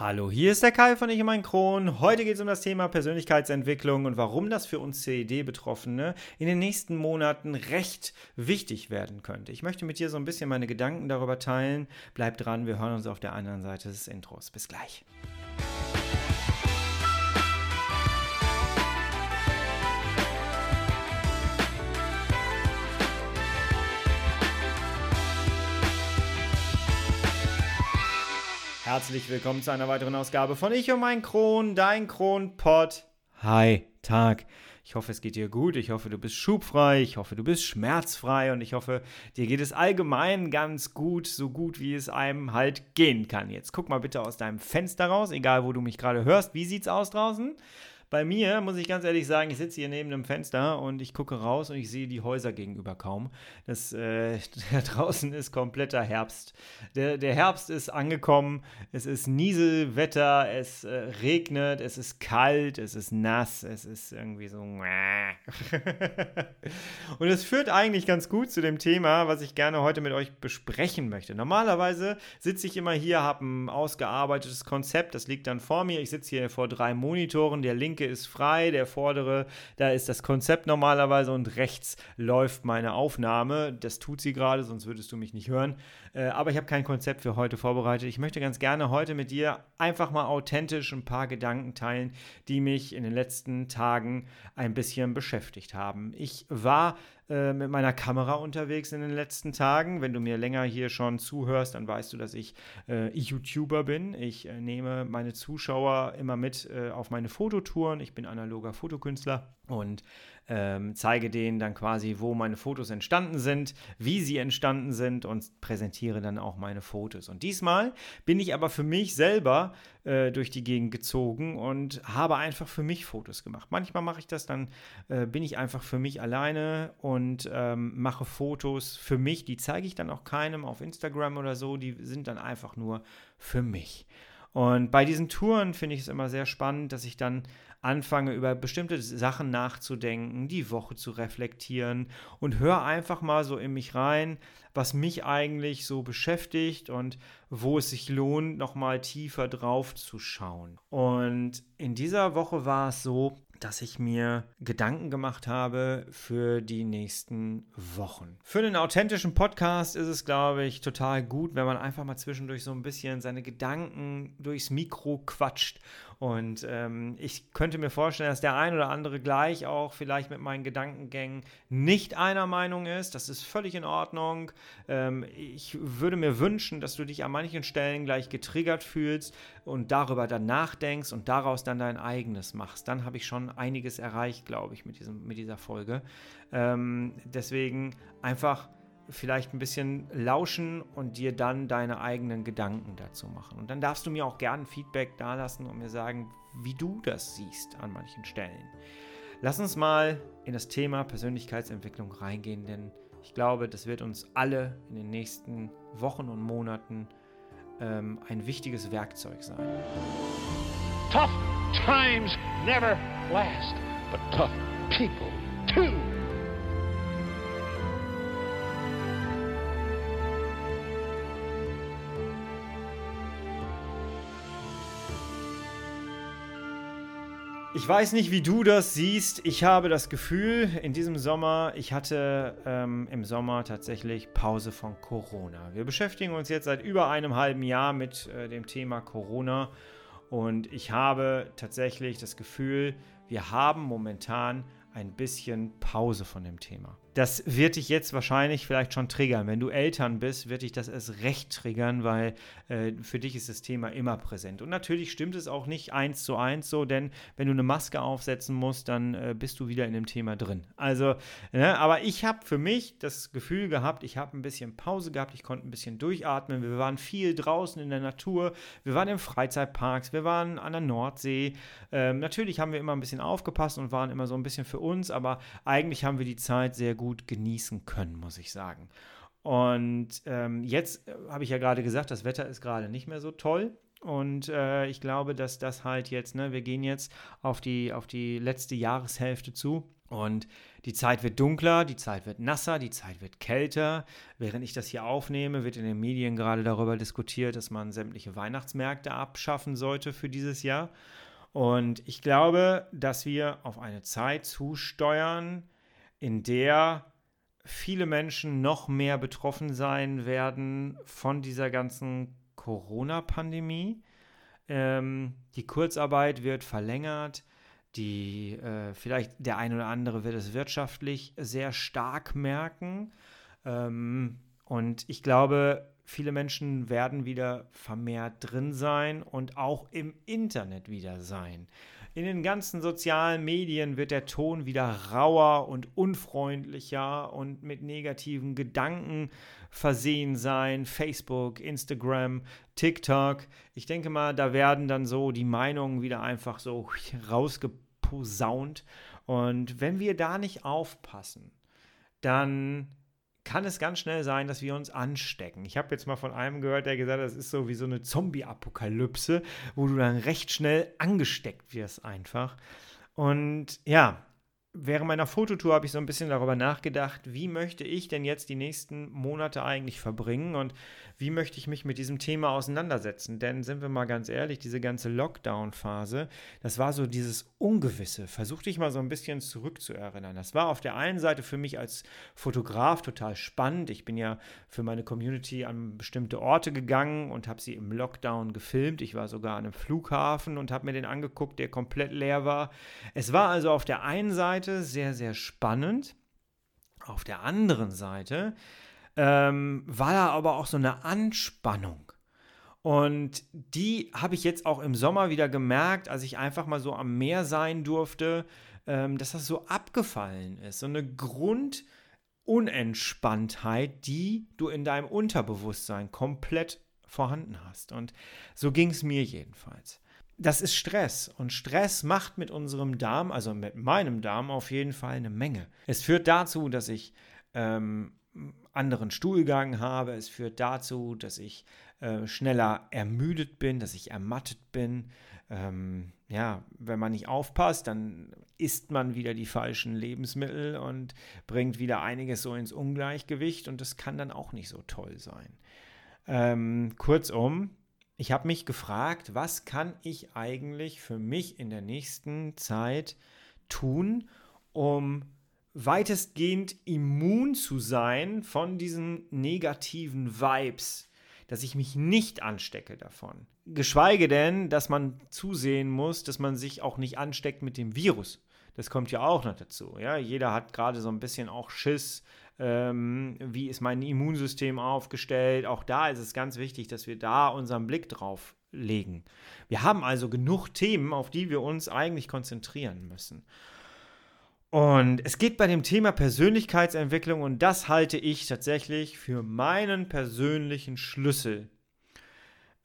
Hallo, hier ist der Kai von Ich und mein Kron. Heute geht es um das Thema Persönlichkeitsentwicklung und warum das für uns CED-Betroffene in den nächsten Monaten recht wichtig werden könnte. Ich möchte mit dir so ein bisschen meine Gedanken darüber teilen. Bleib dran, wir hören uns auf der anderen Seite des Intros. Bis gleich. Herzlich willkommen zu einer weiteren Ausgabe von Ich und mein Kron, dein Kronpott. Hi, Tag. Ich hoffe, es geht dir gut. Ich hoffe, du bist schubfrei. Ich hoffe, du bist schmerzfrei. Und ich hoffe, dir geht es allgemein ganz gut, so gut wie es einem halt gehen kann. Jetzt guck mal bitte aus deinem Fenster raus, egal wo du mich gerade hörst. Wie sieht's aus draußen? Bei mir muss ich ganz ehrlich sagen, ich sitze hier neben einem Fenster und ich gucke raus und ich sehe die Häuser gegenüber kaum. Das, äh, draußen ist kompletter Herbst. Der, der Herbst ist angekommen. Es ist Nieselwetter, es äh, regnet, es ist kalt, es ist nass, es ist irgendwie so. und es führt eigentlich ganz gut zu dem Thema, was ich gerne heute mit euch besprechen möchte. Normalerweise sitze ich immer hier, habe ein ausgearbeitetes Konzept, das liegt dann vor mir. Ich sitze hier vor drei Monitoren. Der linke linke ist frei, der vordere, da ist das Konzept normalerweise und rechts läuft meine Aufnahme. Das tut sie gerade, sonst würdest du mich nicht hören. Äh, aber ich habe kein Konzept für heute vorbereitet. Ich möchte ganz gerne heute mit dir einfach mal authentisch ein paar Gedanken teilen, die mich in den letzten Tagen ein bisschen beschäftigt haben. Ich war äh, mit meiner Kamera unterwegs in den letzten Tagen. Wenn du mir länger hier schon zuhörst, dann weißt du, dass ich äh, YouTuber bin. Ich äh, nehme meine Zuschauer immer mit äh, auf meine Fototouren. Ich bin analoger Fotokünstler und ähm, zeige denen dann quasi, wo meine Fotos entstanden sind, wie sie entstanden sind und präsentiere dann auch meine Fotos. Und diesmal bin ich aber für mich selber äh, durch die Gegend gezogen und habe einfach für mich Fotos gemacht. Manchmal mache ich das, dann äh, bin ich einfach für mich alleine und ähm, mache Fotos für mich. Die zeige ich dann auch keinem auf Instagram oder so, die sind dann einfach nur für mich. Und bei diesen Touren finde ich es immer sehr spannend, dass ich dann anfange, über bestimmte Sachen nachzudenken, die Woche zu reflektieren und höre einfach mal so in mich rein, was mich eigentlich so beschäftigt und wo es sich lohnt, nochmal tiefer drauf zu schauen. Und in dieser Woche war es so, dass ich mir Gedanken gemacht habe für die nächsten Wochen. Für einen authentischen Podcast ist es, glaube ich, total gut, wenn man einfach mal zwischendurch so ein bisschen seine Gedanken durchs Mikro quatscht und ähm, ich könnte mir vorstellen, dass der ein oder andere gleich auch vielleicht mit meinen Gedankengängen nicht einer Meinung ist. Das ist völlig in Ordnung. Ähm, ich würde mir wünschen, dass du dich an manchen Stellen gleich getriggert fühlst und darüber dann nachdenkst und daraus dann dein eigenes machst. Dann habe ich schon einiges erreicht, glaube ich, mit, diesem, mit dieser Folge. Ähm, deswegen einfach vielleicht ein bisschen lauschen und dir dann deine eigenen Gedanken dazu machen. Und dann darfst du mir auch gerne Feedback dalassen und mir sagen, wie du das siehst an manchen Stellen. Lass uns mal in das Thema Persönlichkeitsentwicklung reingehen, denn ich glaube, das wird uns alle in den nächsten Wochen und Monaten ähm, ein wichtiges Werkzeug sein. Tough times never last, but tough people too. Ich weiß nicht, wie du das siehst. Ich habe das Gefühl, in diesem Sommer, ich hatte ähm, im Sommer tatsächlich Pause von Corona. Wir beschäftigen uns jetzt seit über einem halben Jahr mit äh, dem Thema Corona und ich habe tatsächlich das Gefühl, wir haben momentan ein bisschen Pause von dem Thema. Das wird dich jetzt wahrscheinlich vielleicht schon triggern. Wenn du Eltern bist, wird dich das erst recht triggern, weil äh, für dich ist das Thema immer präsent. Und natürlich stimmt es auch nicht eins zu eins so, denn wenn du eine Maske aufsetzen musst, dann äh, bist du wieder in dem Thema drin. Also, ne, aber ich habe für mich das Gefühl gehabt, ich habe ein bisschen Pause gehabt, ich konnte ein bisschen durchatmen. Wir waren viel draußen in der Natur, wir waren in Freizeitparks, wir waren an der Nordsee. Ähm, natürlich haben wir immer ein bisschen aufgepasst und waren immer so ein bisschen für uns, aber eigentlich haben wir die Zeit sehr gut genießen können, muss ich sagen. Und ähm, jetzt äh, habe ich ja gerade gesagt, das Wetter ist gerade nicht mehr so toll. Und äh, ich glaube, dass das halt jetzt, ne, wir gehen jetzt auf die, auf die letzte Jahreshälfte zu. Und die Zeit wird dunkler, die Zeit wird nasser, die Zeit wird kälter. Während ich das hier aufnehme, wird in den Medien gerade darüber diskutiert, dass man sämtliche Weihnachtsmärkte abschaffen sollte für dieses Jahr. Und ich glaube, dass wir auf eine Zeit zusteuern, in der viele Menschen noch mehr betroffen sein werden von dieser ganzen Corona-Pandemie. Ähm, die Kurzarbeit wird verlängert. Die, äh, vielleicht der ein oder andere wird es wirtschaftlich sehr stark merken. Ähm, und ich glaube, viele Menschen werden wieder vermehrt drin sein und auch im Internet wieder sein. In den ganzen sozialen Medien wird der Ton wieder rauer und unfreundlicher und mit negativen Gedanken versehen sein. Facebook, Instagram, TikTok. Ich denke mal, da werden dann so die Meinungen wieder einfach so rausgeposaunt. Und wenn wir da nicht aufpassen, dann kann es ganz schnell sein, dass wir uns anstecken. Ich habe jetzt mal von einem gehört, der gesagt hat, das ist so wie so eine Zombie-Apokalypse, wo du dann recht schnell angesteckt wirst einfach. Und ja, während meiner Fototour habe ich so ein bisschen darüber nachgedacht, wie möchte ich denn jetzt die nächsten Monate eigentlich verbringen und wie möchte ich mich mit diesem Thema auseinandersetzen? Denn sind wir mal ganz ehrlich, diese ganze Lockdown-Phase, das war so dieses Ungewisse. Versuch dich mal so ein bisschen zurückzuerinnern. Das war auf der einen Seite für mich als Fotograf total spannend. Ich bin ja für meine Community an bestimmte Orte gegangen und habe sie im Lockdown gefilmt. Ich war sogar an einem Flughafen und habe mir den angeguckt, der komplett leer war. Es war also auf der einen Seite sehr, sehr spannend. Auf der anderen Seite ähm, war da aber auch so eine Anspannung. Und die habe ich jetzt auch im Sommer wieder gemerkt, als ich einfach mal so am Meer sein durfte, ähm, dass das so abgefallen ist. So eine Grundunentspanntheit, die du in deinem Unterbewusstsein komplett vorhanden hast. Und so ging es mir jedenfalls. Das ist Stress und Stress macht mit unserem Darm, also mit meinem Darm auf jeden Fall eine Menge. Es führt dazu, dass ich ähm, anderen Stuhlgang habe. Es führt dazu, dass ich äh, schneller ermüdet bin, dass ich ermattet bin. Ähm, ja, wenn man nicht aufpasst, dann isst man wieder die falschen Lebensmittel und bringt wieder einiges so ins Ungleichgewicht und das kann dann auch nicht so toll sein. Ähm, kurzum, ich habe mich gefragt, was kann ich eigentlich für mich in der nächsten Zeit tun, um weitestgehend immun zu sein von diesen negativen Vibes, dass ich mich nicht anstecke davon. Geschweige denn, dass man zusehen muss, dass man sich auch nicht ansteckt mit dem Virus. Das kommt ja auch noch dazu. Ja? Jeder hat gerade so ein bisschen auch Schiss. Ähm, wie ist mein Immunsystem aufgestellt? Auch da ist es ganz wichtig, dass wir da unseren Blick drauf legen. Wir haben also genug Themen, auf die wir uns eigentlich konzentrieren müssen. Und es geht bei dem Thema Persönlichkeitsentwicklung und das halte ich tatsächlich für meinen persönlichen Schlüssel.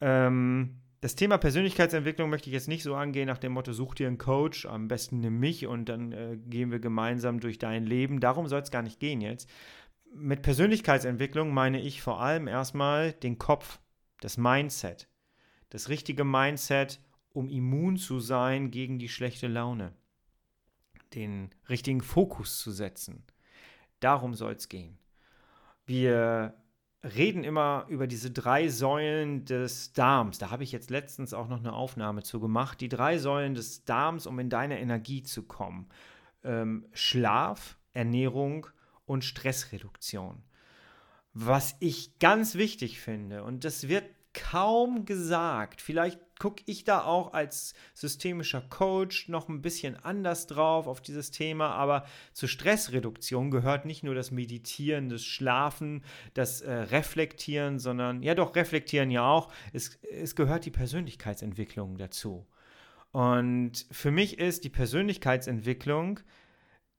Ähm, das Thema Persönlichkeitsentwicklung möchte ich jetzt nicht so angehen nach dem Motto, such dir einen Coach, am besten nimm mich und dann äh, gehen wir gemeinsam durch dein Leben. Darum soll es gar nicht gehen jetzt. Mit Persönlichkeitsentwicklung meine ich vor allem erstmal den Kopf, das Mindset. Das richtige Mindset, um immun zu sein gegen die schlechte Laune den richtigen Fokus zu setzen. Darum soll es gehen. Wir reden immer über diese drei Säulen des Darms. Da habe ich jetzt letztens auch noch eine Aufnahme zu gemacht. Die drei Säulen des Darms, um in deine Energie zu kommen. Ähm, Schlaf, Ernährung und Stressreduktion. Was ich ganz wichtig finde, und das wird kaum gesagt. Vielleicht gucke ich da auch als systemischer Coach noch ein bisschen anders drauf auf dieses Thema, aber zur Stressreduktion gehört nicht nur das Meditieren, das Schlafen, das äh, Reflektieren, sondern ja doch, Reflektieren ja auch. Es, es gehört die Persönlichkeitsentwicklung dazu. Und für mich ist die Persönlichkeitsentwicklung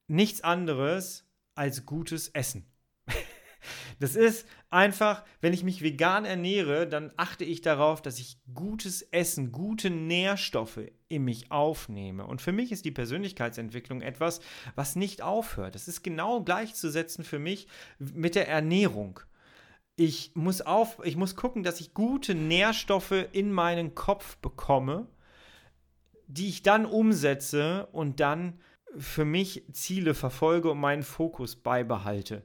nichts anderes als gutes Essen. Das ist einfach, wenn ich mich vegan ernähre, dann achte ich darauf, dass ich gutes Essen, gute Nährstoffe in mich aufnehme. Und für mich ist die Persönlichkeitsentwicklung etwas, was nicht aufhört. Das ist genau gleichzusetzen für mich mit der Ernährung. ich muss auf, ich muss gucken, dass ich gute Nährstoffe in meinen Kopf bekomme, die ich dann umsetze und dann für mich Ziele verfolge und meinen Fokus beibehalte.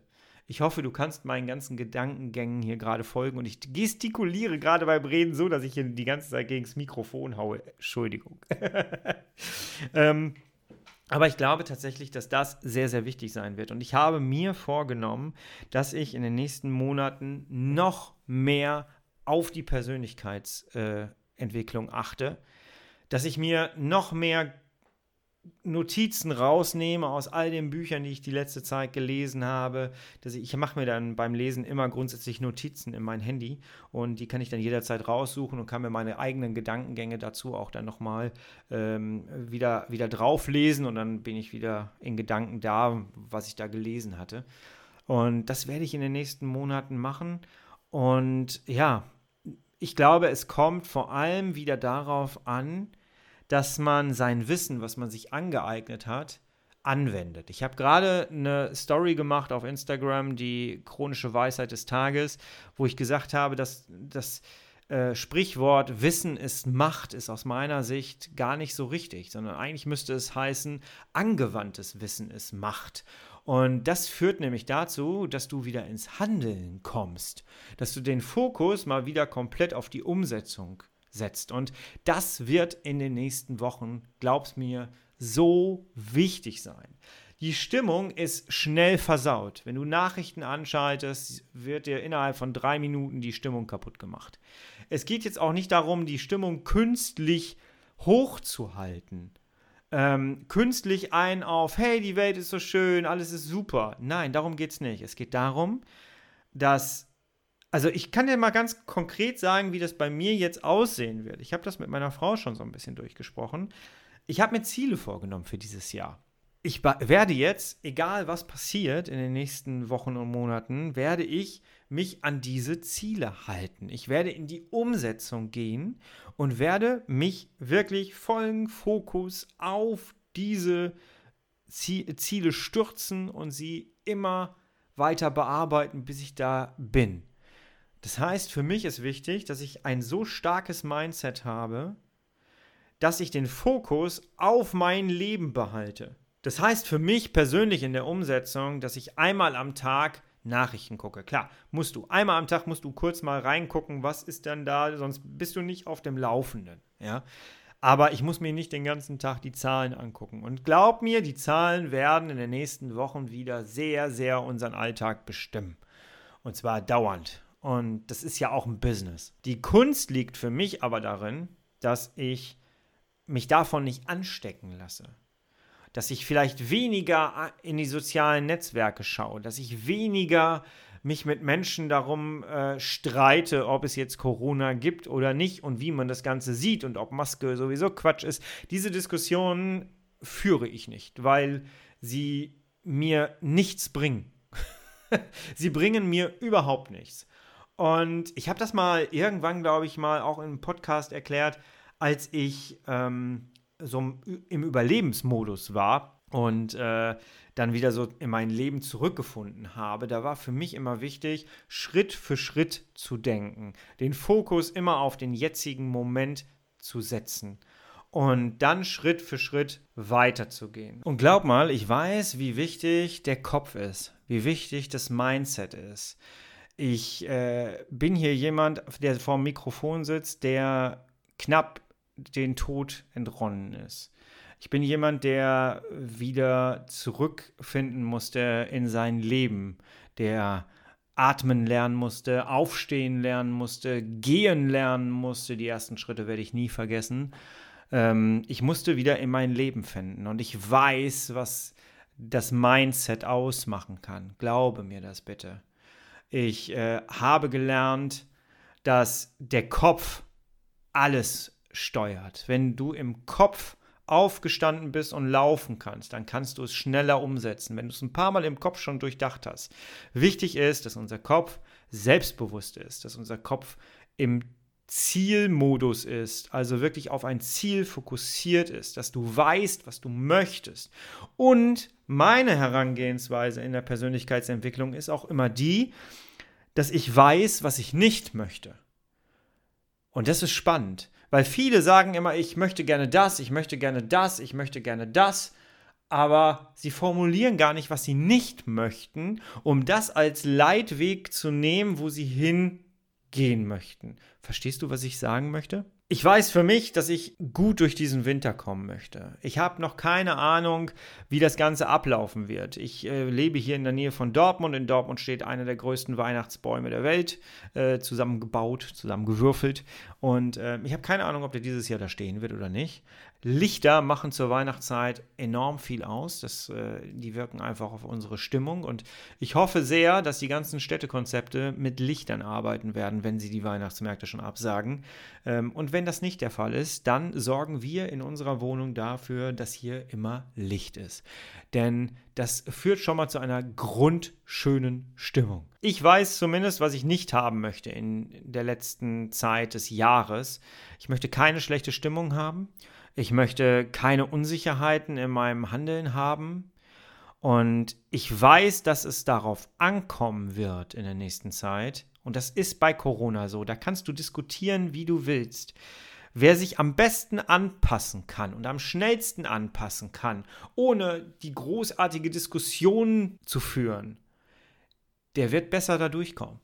Ich hoffe, du kannst meinen ganzen Gedankengängen hier gerade folgen und ich gestikuliere gerade beim Reden so, dass ich hier die ganze Zeit gegen das Mikrofon haue. Entschuldigung. ähm, aber ich glaube tatsächlich, dass das sehr, sehr wichtig sein wird. Und ich habe mir vorgenommen, dass ich in den nächsten Monaten noch mehr auf die Persönlichkeitsentwicklung äh, achte, dass ich mir noch mehr Notizen rausnehme aus all den Büchern, die ich die letzte Zeit gelesen habe. Dass ich, ich mache mir dann beim Lesen immer grundsätzlich Notizen in mein Handy und die kann ich dann jederzeit raussuchen und kann mir meine eigenen Gedankengänge dazu auch dann nochmal ähm, wieder, wieder drauflesen und dann bin ich wieder in Gedanken da, was ich da gelesen hatte. Und das werde ich in den nächsten Monaten machen. Und ja, ich glaube, es kommt vor allem wieder darauf an, dass man sein Wissen, was man sich angeeignet hat, anwendet. Ich habe gerade eine Story gemacht auf Instagram, die chronische Weisheit des Tages, wo ich gesagt habe, dass das äh, Sprichwort Wissen ist Macht ist aus meiner Sicht gar nicht so richtig, sondern eigentlich müsste es heißen, angewandtes Wissen ist Macht. Und das führt nämlich dazu, dass du wieder ins Handeln kommst, dass du den Fokus mal wieder komplett auf die Umsetzung setzt. Und das wird in den nächsten Wochen, glaub's mir, so wichtig sein. Die Stimmung ist schnell versaut. Wenn du Nachrichten anschaltest, wird dir innerhalb von drei Minuten die Stimmung kaputt gemacht. Es geht jetzt auch nicht darum, die Stimmung künstlich hochzuhalten. Ähm, künstlich ein auf, hey, die Welt ist so schön, alles ist super. Nein, darum geht es nicht. Es geht darum, dass also ich kann dir mal ganz konkret sagen, wie das bei mir jetzt aussehen wird. Ich habe das mit meiner Frau schon so ein bisschen durchgesprochen. Ich habe mir Ziele vorgenommen für dieses Jahr. Ich werde jetzt, egal was passiert in den nächsten Wochen und Monaten, werde ich mich an diese Ziele halten. Ich werde in die Umsetzung gehen und werde mich wirklich vollen Fokus auf diese Ziele stürzen und sie immer weiter bearbeiten, bis ich da bin. Das heißt, für mich ist wichtig, dass ich ein so starkes Mindset habe, dass ich den Fokus auf mein Leben behalte. Das heißt für mich persönlich in der Umsetzung, dass ich einmal am Tag Nachrichten gucke. Klar, musst du. Einmal am Tag musst du kurz mal reingucken, was ist denn da, sonst bist du nicht auf dem Laufenden. Ja? Aber ich muss mir nicht den ganzen Tag die Zahlen angucken. Und glaub mir, die Zahlen werden in den nächsten Wochen wieder sehr, sehr unseren Alltag bestimmen. Und zwar dauernd. Und das ist ja auch ein Business. Die Kunst liegt für mich aber darin, dass ich mich davon nicht anstecken lasse. Dass ich vielleicht weniger in die sozialen Netzwerke schaue, dass ich weniger mich mit Menschen darum äh, streite, ob es jetzt Corona gibt oder nicht und wie man das Ganze sieht und ob Maske sowieso Quatsch ist. Diese Diskussionen führe ich nicht, weil sie mir nichts bringen. sie bringen mir überhaupt nichts. Und ich habe das mal irgendwann, glaube ich, mal auch im Podcast erklärt, als ich ähm, so im Überlebensmodus war und äh, dann wieder so in mein Leben zurückgefunden habe, da war für mich immer wichtig, Schritt für Schritt zu denken, den Fokus immer auf den jetzigen Moment zu setzen und dann Schritt für Schritt weiterzugehen. Und glaub mal, ich weiß, wie wichtig der Kopf ist, wie wichtig das Mindset ist. Ich äh, bin hier jemand, der vor dem Mikrofon sitzt, der knapp den Tod entronnen ist. Ich bin jemand, der wieder zurückfinden musste in sein Leben, der atmen lernen musste, aufstehen lernen musste, gehen lernen musste. Die ersten Schritte werde ich nie vergessen. Ähm, ich musste wieder in mein Leben finden und ich weiß, was das Mindset ausmachen kann. Glaube mir das bitte. Ich äh, habe gelernt, dass der Kopf alles steuert. Wenn du im Kopf aufgestanden bist und laufen kannst, dann kannst du es schneller umsetzen, wenn du es ein paar Mal im Kopf schon durchdacht hast. Wichtig ist, dass unser Kopf selbstbewusst ist, dass unser Kopf im Zielmodus ist, also wirklich auf ein Ziel fokussiert ist, dass du weißt, was du möchtest. Und meine Herangehensweise in der Persönlichkeitsentwicklung ist auch immer die, dass ich weiß, was ich nicht möchte. Und das ist spannend, weil viele sagen immer, ich möchte gerne das, ich möchte gerne das, ich möchte gerne das, aber sie formulieren gar nicht, was sie nicht möchten, um das als Leitweg zu nehmen, wo sie hingehen möchten. Verstehst du, was ich sagen möchte? Ich weiß für mich, dass ich gut durch diesen Winter kommen möchte. Ich habe noch keine Ahnung, wie das Ganze ablaufen wird. Ich äh, lebe hier in der Nähe von Dortmund. In Dortmund steht einer der größten Weihnachtsbäume der Welt, äh, zusammengebaut, zusammengewürfelt. Und äh, ich habe keine Ahnung, ob der dieses Jahr da stehen wird oder nicht. Lichter machen zur Weihnachtszeit enorm viel aus. Das, äh, die wirken einfach auf unsere Stimmung. Und ich hoffe sehr, dass die ganzen Städtekonzepte mit Lichtern arbeiten werden, wenn sie die Weihnachtsmärkte schon absagen. Ähm, und wenn das nicht der Fall ist, dann sorgen wir in unserer Wohnung dafür, dass hier immer Licht ist. Denn das führt schon mal zu einer grundschönen Stimmung. Ich weiß zumindest, was ich nicht haben möchte in der letzten Zeit des Jahres. Ich möchte keine schlechte Stimmung haben. Ich möchte keine Unsicherheiten in meinem Handeln haben. Und ich weiß, dass es darauf ankommen wird in der nächsten Zeit. Und das ist bei Corona so. Da kannst du diskutieren, wie du willst. Wer sich am besten anpassen kann und am schnellsten anpassen kann, ohne die großartige Diskussion zu führen, der wird besser da durchkommen.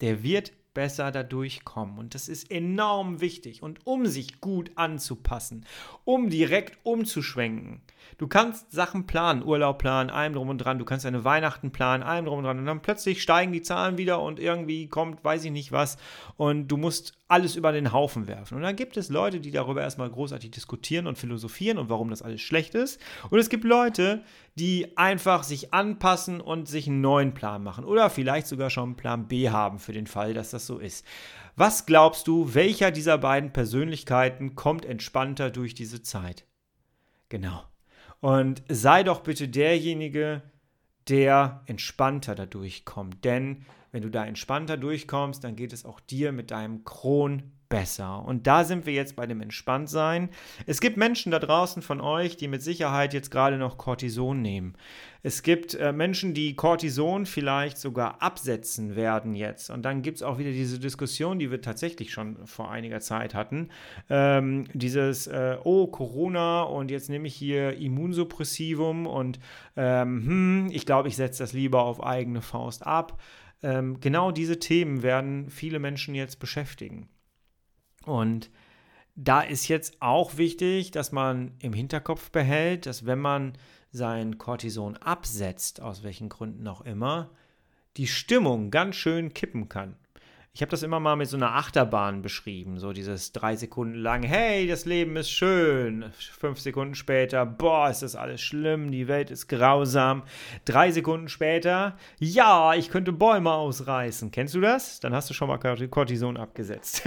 Der wird besser da durchkommen. Und das ist enorm wichtig. Und um sich gut anzupassen, um direkt umzuschwenken. Du kannst Sachen planen, Urlaub planen, allem drum und dran. Du kannst deine Weihnachten planen, allem drum und dran. Und dann plötzlich steigen die Zahlen wieder und irgendwie kommt, weiß ich nicht was. Und du musst alles über den Haufen werfen. Und dann gibt es Leute, die darüber erstmal großartig diskutieren und philosophieren und warum das alles schlecht ist. Und es gibt Leute, die einfach sich anpassen und sich einen neuen Plan machen oder vielleicht sogar schon einen Plan B haben für den Fall, dass das so ist. Was glaubst du, welcher dieser beiden Persönlichkeiten kommt entspannter durch diese Zeit? Genau. Und sei doch bitte derjenige, der entspannter dadurch kommt. Denn wenn du da entspannter durchkommst, dann geht es auch dir mit deinem Kron besser. Und da sind wir jetzt bei dem Entspanntsein. Es gibt Menschen da draußen von euch, die mit Sicherheit jetzt gerade noch Cortison nehmen. Es gibt äh, Menschen, die Cortison vielleicht sogar absetzen werden jetzt. Und dann gibt es auch wieder diese Diskussion, die wir tatsächlich schon vor einiger Zeit hatten. Ähm, dieses, äh, oh, Corona und jetzt nehme ich hier Immunsuppressivum und ähm, hm, ich glaube, ich setze das lieber auf eigene Faust ab. Ähm, genau diese Themen werden viele Menschen jetzt beschäftigen. Und da ist jetzt auch wichtig, dass man im Hinterkopf behält, dass wenn man sein Cortison absetzt, aus welchen Gründen auch immer, die Stimmung ganz schön kippen kann. Ich habe das immer mal mit so einer Achterbahn beschrieben, so dieses drei Sekunden lang, hey, das Leben ist schön. Fünf Sekunden später, boah, ist das alles schlimm, die Welt ist grausam. Drei Sekunden später, ja, ich könnte Bäume ausreißen. Kennst du das? Dann hast du schon mal Cortison abgesetzt.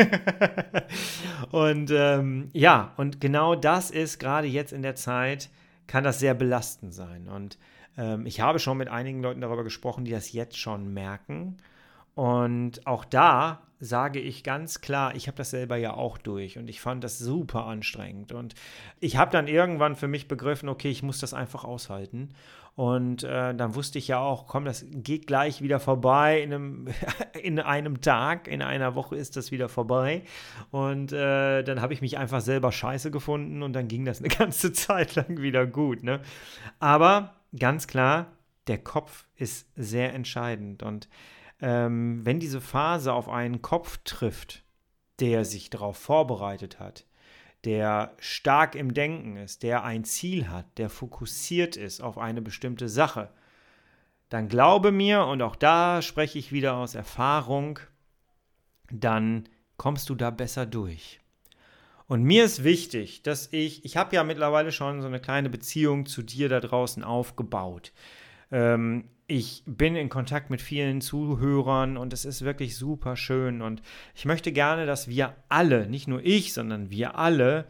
und ähm, ja, und genau das ist gerade jetzt in der Zeit, kann das sehr belastend sein. Und ähm, ich habe schon mit einigen Leuten darüber gesprochen, die das jetzt schon merken und auch da sage ich ganz klar, ich habe das selber ja auch durch und ich fand das super anstrengend. Und ich habe dann irgendwann für mich begriffen, okay, ich muss das einfach aushalten. Und äh, dann wusste ich ja auch, komm, das geht gleich wieder vorbei. In einem, in einem Tag, in einer Woche ist das wieder vorbei. Und äh, dann habe ich mich einfach selber scheiße gefunden und dann ging das eine ganze Zeit lang wieder gut. Ne? Aber ganz klar, der Kopf ist sehr entscheidend. Und ähm, wenn diese Phase auf einen Kopf trifft, der sich darauf vorbereitet hat, der stark im Denken ist, der ein Ziel hat, der fokussiert ist auf eine bestimmte Sache, dann glaube mir, und auch da spreche ich wieder aus Erfahrung, dann kommst du da besser durch. Und mir ist wichtig, dass ich, ich habe ja mittlerweile schon so eine kleine Beziehung zu dir da draußen aufgebaut. Ähm, ich bin in Kontakt mit vielen Zuhörern und es ist wirklich super schön. Und ich möchte gerne, dass wir alle, nicht nur ich, sondern wir alle,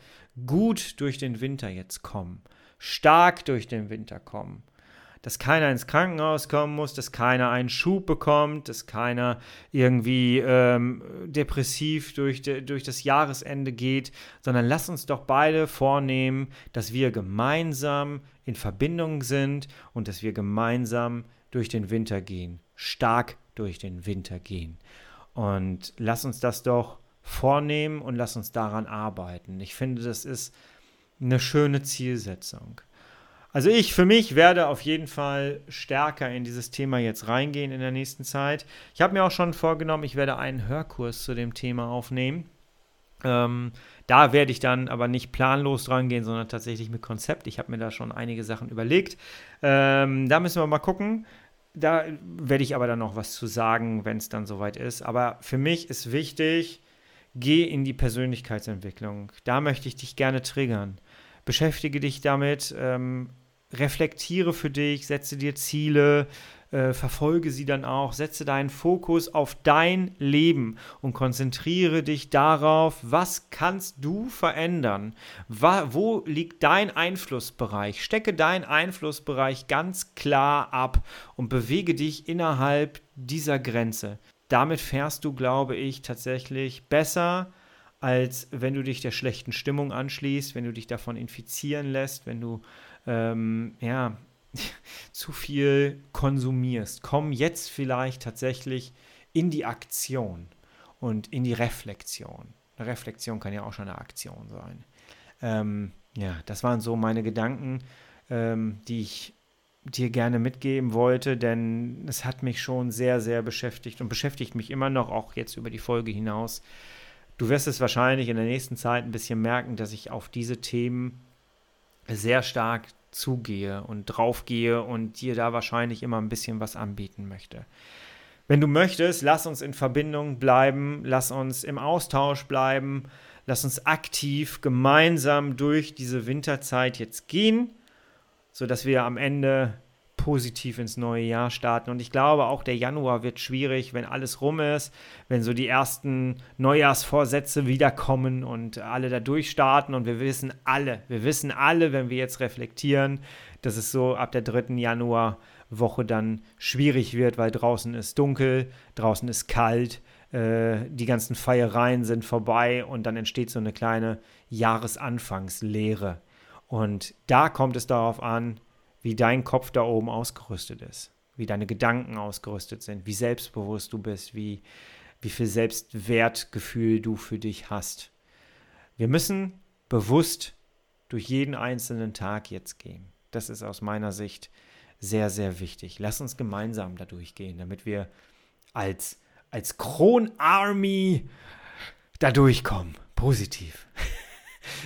gut durch den Winter jetzt kommen. Stark durch den Winter kommen dass keiner ins Krankenhaus kommen muss, dass keiner einen Schub bekommt, dass keiner irgendwie ähm, depressiv durch, de, durch das Jahresende geht, sondern lass uns doch beide vornehmen, dass wir gemeinsam in Verbindung sind und dass wir gemeinsam durch den Winter gehen. Stark durch den Winter gehen. Und lass uns das doch vornehmen und lass uns daran arbeiten. Ich finde, das ist eine schöne Zielsetzung. Also ich für mich werde auf jeden Fall stärker in dieses Thema jetzt reingehen in der nächsten Zeit. Ich habe mir auch schon vorgenommen, ich werde einen Hörkurs zu dem Thema aufnehmen. Ähm, da werde ich dann aber nicht planlos dran sondern tatsächlich mit Konzept. Ich habe mir da schon einige Sachen überlegt. Ähm, da müssen wir mal gucken. Da werde ich aber dann noch was zu sagen, wenn es dann soweit ist. Aber für mich ist wichtig, geh in die Persönlichkeitsentwicklung. Da möchte ich dich gerne triggern. Beschäftige dich damit, ähm, reflektiere für dich, setze dir Ziele, äh, verfolge sie dann auch, setze deinen Fokus auf dein Leben und konzentriere dich darauf, was kannst du verändern? wo liegt dein Einflussbereich? Stecke deinen Einflussbereich ganz klar ab und bewege dich innerhalb dieser Grenze. Damit fährst du, glaube ich, tatsächlich besser, als wenn du dich der schlechten Stimmung anschließt, wenn du dich davon infizieren lässt, wenn du ähm, ja, zu viel konsumierst. Komm jetzt vielleicht tatsächlich in die Aktion und in die Reflexion. Eine Reflexion kann ja auch schon eine Aktion sein. Ähm, ja, das waren so meine Gedanken, ähm, die ich dir gerne mitgeben wollte, denn es hat mich schon sehr, sehr beschäftigt und beschäftigt mich immer noch, auch jetzt über die Folge hinaus. Du wirst es wahrscheinlich in der nächsten Zeit ein bisschen merken, dass ich auf diese Themen sehr stark zugehe und draufgehe und dir da wahrscheinlich immer ein bisschen was anbieten möchte. Wenn du möchtest, lass uns in Verbindung bleiben, lass uns im Austausch bleiben, lass uns aktiv gemeinsam durch diese Winterzeit jetzt gehen, sodass wir am Ende positiv ins neue Jahr starten. Und ich glaube, auch der Januar wird schwierig, wenn alles rum ist, wenn so die ersten Neujahrsvorsätze wiederkommen und alle da durchstarten. Und wir wissen alle, wir wissen alle, wenn wir jetzt reflektieren, dass es so ab der dritten Januarwoche dann schwierig wird, weil draußen ist dunkel, draußen ist kalt, äh, die ganzen Feiereien sind vorbei und dann entsteht so eine kleine Jahresanfangslehre. Und da kommt es darauf an, wie dein Kopf da oben ausgerüstet ist, wie deine Gedanken ausgerüstet sind, wie selbstbewusst du bist, wie, wie viel Selbstwertgefühl du für dich hast. Wir müssen bewusst durch jeden einzelnen Tag jetzt gehen. Das ist aus meiner Sicht sehr, sehr wichtig. Lass uns gemeinsam da durchgehen, damit wir als, als Kronarmy da durchkommen. Positiv.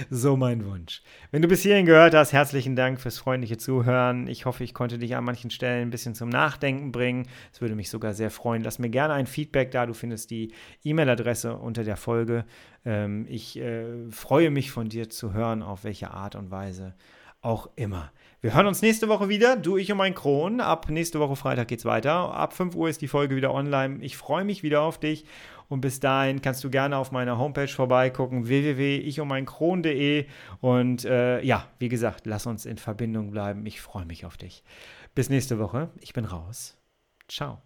So mein Wunsch. Wenn du bis hierhin gehört hast, herzlichen Dank fürs freundliche Zuhören. Ich hoffe, ich konnte dich an manchen Stellen ein bisschen zum Nachdenken bringen. Es würde mich sogar sehr freuen. Lass mir gerne ein Feedback da. Du findest die E-Mail-Adresse unter der Folge. Ähm, ich äh, freue mich von dir zu hören, auf welche Art und Weise auch immer. Wir hören uns nächste Woche wieder, du, ich und mein Kron. Ab nächste Woche Freitag geht's weiter. Ab 5 Uhr ist die Folge wieder online. Ich freue mich wieder auf dich und bis dahin kannst du gerne auf meiner Homepage vorbeigucken, www.ichummeinkron.de. Und äh, ja, wie gesagt, lass uns in Verbindung bleiben. Ich freue mich auf dich. Bis nächste Woche. Ich bin raus. Ciao.